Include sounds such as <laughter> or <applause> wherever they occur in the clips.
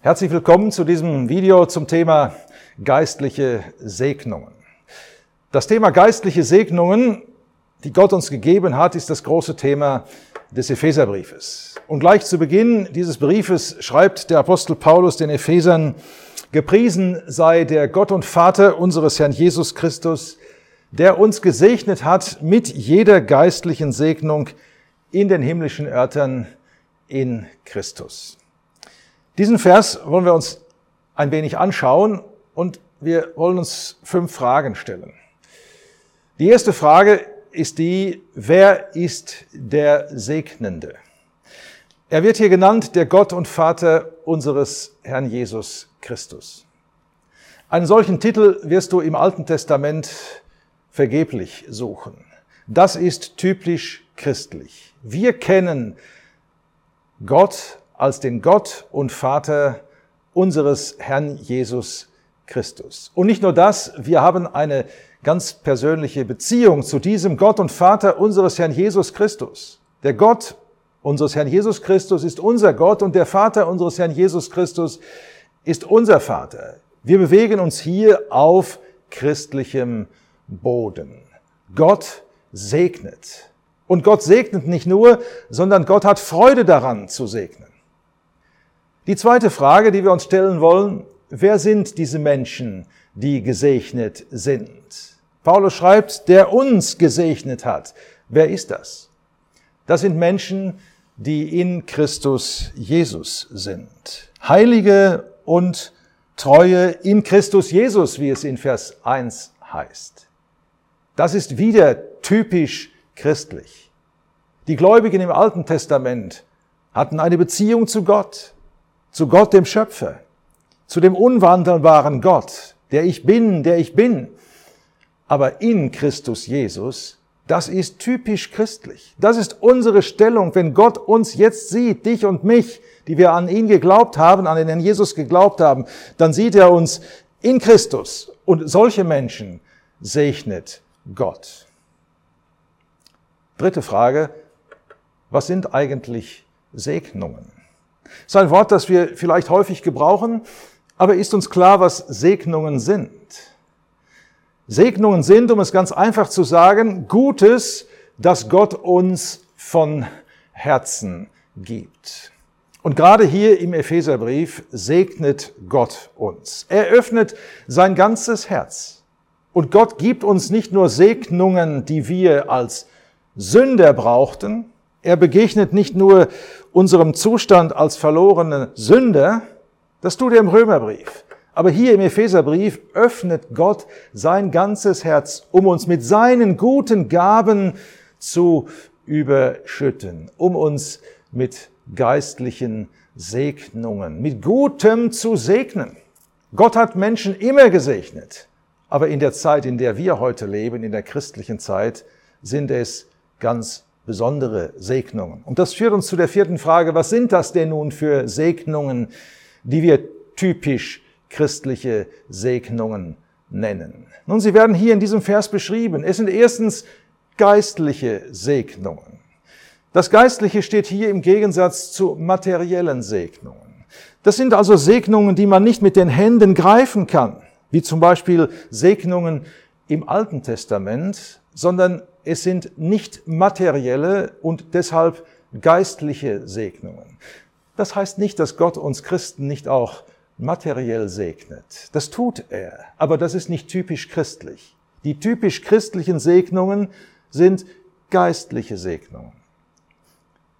Herzlich willkommen zu diesem Video zum Thema geistliche Segnungen. Das Thema geistliche Segnungen, die Gott uns gegeben hat, ist das große Thema des Epheserbriefes. Und gleich zu Beginn dieses Briefes schreibt der Apostel Paulus den Ephesern, Gepriesen sei der Gott und Vater unseres Herrn Jesus Christus, der uns gesegnet hat mit jeder geistlichen Segnung in den himmlischen Örtern in Christus. Diesen Vers wollen wir uns ein wenig anschauen und wir wollen uns fünf Fragen stellen. Die erste Frage ist die, wer ist der Segnende? Er wird hier genannt der Gott und Vater unseres Herrn Jesus Christus. Einen solchen Titel wirst du im Alten Testament vergeblich suchen. Das ist typisch christlich. Wir kennen Gott als den Gott und Vater unseres Herrn Jesus Christus. Und nicht nur das, wir haben eine ganz persönliche Beziehung zu diesem Gott und Vater unseres Herrn Jesus Christus. Der Gott unseres Herrn Jesus Christus ist unser Gott und der Vater unseres Herrn Jesus Christus ist unser Vater. Wir bewegen uns hier auf christlichem Boden. Gott segnet. Und Gott segnet nicht nur, sondern Gott hat Freude daran zu segnen. Die zweite Frage, die wir uns stellen wollen, wer sind diese Menschen, die gesegnet sind? Paulus schreibt, der uns gesegnet hat. Wer ist das? Das sind Menschen, die in Christus Jesus sind. Heilige und Treue in Christus Jesus, wie es in Vers 1 heißt. Das ist wieder typisch christlich. Die Gläubigen im Alten Testament hatten eine Beziehung zu Gott, zu Gott dem Schöpfer, zu dem unwandelbaren Gott, der ich bin, der ich bin. Aber in Christus Jesus das ist typisch christlich. Das ist unsere Stellung, wenn Gott uns jetzt sieht, dich und mich, die wir an ihn geglaubt haben, an den Herrn Jesus geglaubt haben, dann sieht er uns in Christus. Und solche Menschen segnet Gott. Dritte Frage. Was sind eigentlich Segnungen? Das ist ein Wort, das wir vielleicht häufig gebrauchen, aber ist uns klar, was Segnungen sind? Segnungen sind, um es ganz einfach zu sagen, Gutes, das Gott uns von Herzen gibt. Und gerade hier im Epheserbrief segnet Gott uns. Er öffnet sein ganzes Herz. Und Gott gibt uns nicht nur Segnungen, die wir als Sünder brauchten. Er begegnet nicht nur unserem Zustand als verlorene Sünder. Das tut er im Römerbrief. Aber hier im Epheserbrief öffnet Gott sein ganzes Herz, um uns mit seinen guten Gaben zu überschütten, um uns mit geistlichen Segnungen, mit Gutem zu segnen. Gott hat Menschen immer gesegnet, aber in der Zeit, in der wir heute leben, in der christlichen Zeit, sind es ganz besondere Segnungen. Und das führt uns zu der vierten Frage, was sind das denn nun für Segnungen, die wir typisch christliche Segnungen nennen. Nun, sie werden hier in diesem Vers beschrieben. Es sind erstens geistliche Segnungen. Das Geistliche steht hier im Gegensatz zu materiellen Segnungen. Das sind also Segnungen, die man nicht mit den Händen greifen kann, wie zum Beispiel Segnungen im Alten Testament, sondern es sind nicht materielle und deshalb geistliche Segnungen. Das heißt nicht, dass Gott uns Christen nicht auch materiell segnet. Das tut er, aber das ist nicht typisch christlich. Die typisch christlichen Segnungen sind geistliche Segnungen.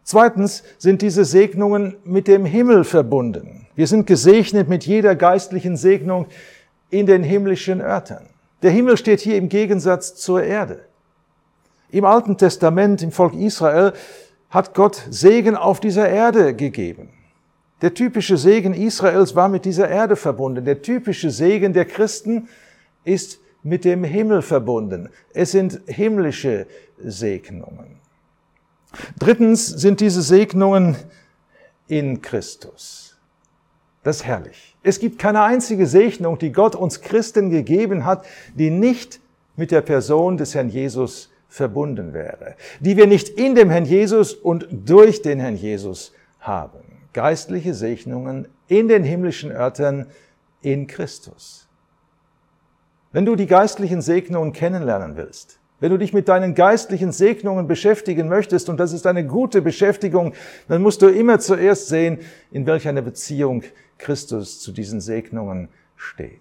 Zweitens sind diese Segnungen mit dem Himmel verbunden. Wir sind gesegnet mit jeder geistlichen Segnung in den himmlischen Örtern. Der Himmel steht hier im Gegensatz zur Erde. Im Alten Testament, im Volk Israel, hat Gott Segen auf dieser Erde gegeben. Der typische Segen Israels war mit dieser Erde verbunden. Der typische Segen der Christen ist mit dem Himmel verbunden. Es sind himmlische Segnungen. Drittens sind diese Segnungen in Christus. Das ist herrlich. Es gibt keine einzige Segnung, die Gott uns Christen gegeben hat, die nicht mit der Person des Herrn Jesus verbunden wäre, die wir nicht in dem Herrn Jesus und durch den Herrn Jesus haben. Geistliche Segnungen in den himmlischen Örtern in Christus. Wenn du die geistlichen Segnungen kennenlernen willst, wenn du dich mit deinen geistlichen Segnungen beschäftigen möchtest, und das ist eine gute Beschäftigung, dann musst du immer zuerst sehen, in welcher eine Beziehung Christus zu diesen Segnungen steht.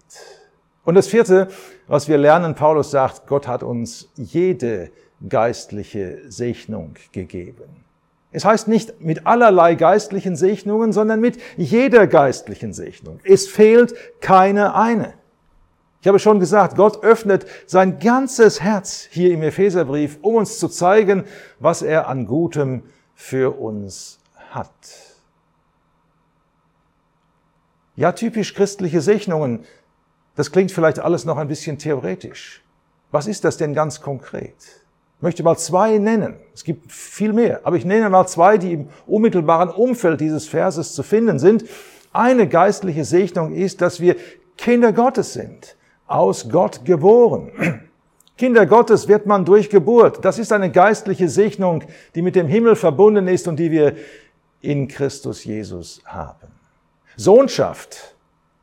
Und das vierte, was wir lernen, Paulus sagt, Gott hat uns jede geistliche Segnung gegeben. Es heißt nicht mit allerlei geistlichen Segnungen, sondern mit jeder geistlichen Segnung. Es fehlt keine eine. Ich habe schon gesagt, Gott öffnet sein ganzes Herz hier im Epheserbrief, um uns zu zeigen, was er an Gutem für uns hat. Ja, typisch christliche Segnungen, das klingt vielleicht alles noch ein bisschen theoretisch. Was ist das denn ganz konkret? Ich möchte mal zwei nennen. Es gibt viel mehr, aber ich nenne mal zwei, die im unmittelbaren Umfeld dieses Verses zu finden sind. Eine geistliche Segnung ist, dass wir Kinder Gottes sind, aus Gott geboren. <clears throat> Kinder Gottes wird man durch Geburt. Das ist eine geistliche Segnung, die mit dem Himmel verbunden ist und die wir in Christus Jesus haben. Sohnschaft,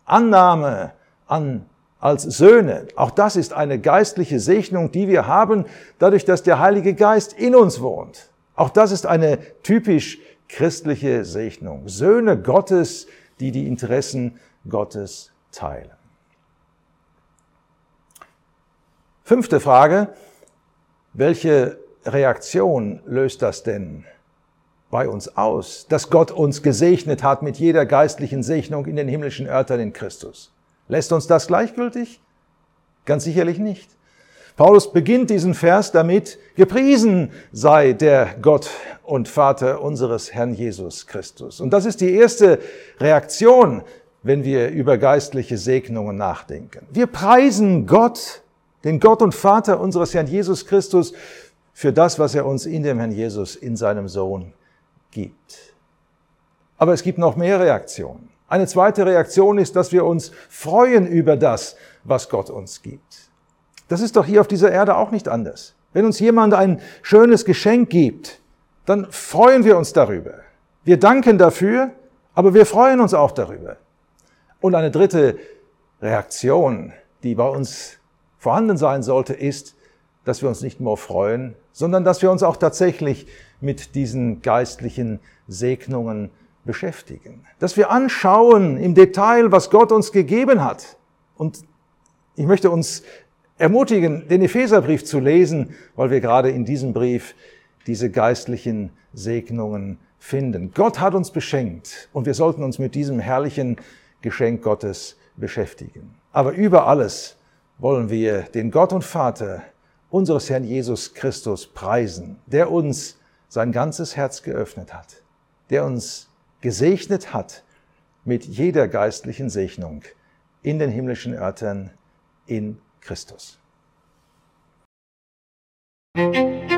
Annahme an als Söhne. Auch das ist eine geistliche Segnung, die wir haben, dadurch, dass der Heilige Geist in uns wohnt. Auch das ist eine typisch christliche Segnung. Söhne Gottes, die die Interessen Gottes teilen. Fünfte Frage. Welche Reaktion löst das denn bei uns aus, dass Gott uns gesegnet hat mit jeder geistlichen Segnung in den himmlischen Örtern in Christus? Lässt uns das gleichgültig? Ganz sicherlich nicht. Paulus beginnt diesen Vers damit, gepriesen sei der Gott und Vater unseres Herrn Jesus Christus. Und das ist die erste Reaktion, wenn wir über geistliche Segnungen nachdenken. Wir preisen Gott, den Gott und Vater unseres Herrn Jesus Christus, für das, was er uns in dem Herrn Jesus, in seinem Sohn gibt. Aber es gibt noch mehr Reaktionen. Eine zweite Reaktion ist, dass wir uns freuen über das, was Gott uns gibt. Das ist doch hier auf dieser Erde auch nicht anders. Wenn uns jemand ein schönes Geschenk gibt, dann freuen wir uns darüber. Wir danken dafür, aber wir freuen uns auch darüber. Und eine dritte Reaktion, die bei uns vorhanden sein sollte, ist, dass wir uns nicht nur freuen, sondern dass wir uns auch tatsächlich mit diesen geistlichen Segnungen beschäftigen. Dass wir anschauen im Detail, was Gott uns gegeben hat. Und ich möchte uns ermutigen, den Epheserbrief zu lesen, weil wir gerade in diesem Brief diese geistlichen Segnungen finden. Gott hat uns beschenkt und wir sollten uns mit diesem herrlichen Geschenk Gottes beschäftigen. Aber über alles wollen wir den Gott und Vater unseres Herrn Jesus Christus preisen, der uns sein ganzes Herz geöffnet hat, der uns gesegnet hat mit jeder geistlichen Segnung in den himmlischen Örtern in Christus. Musik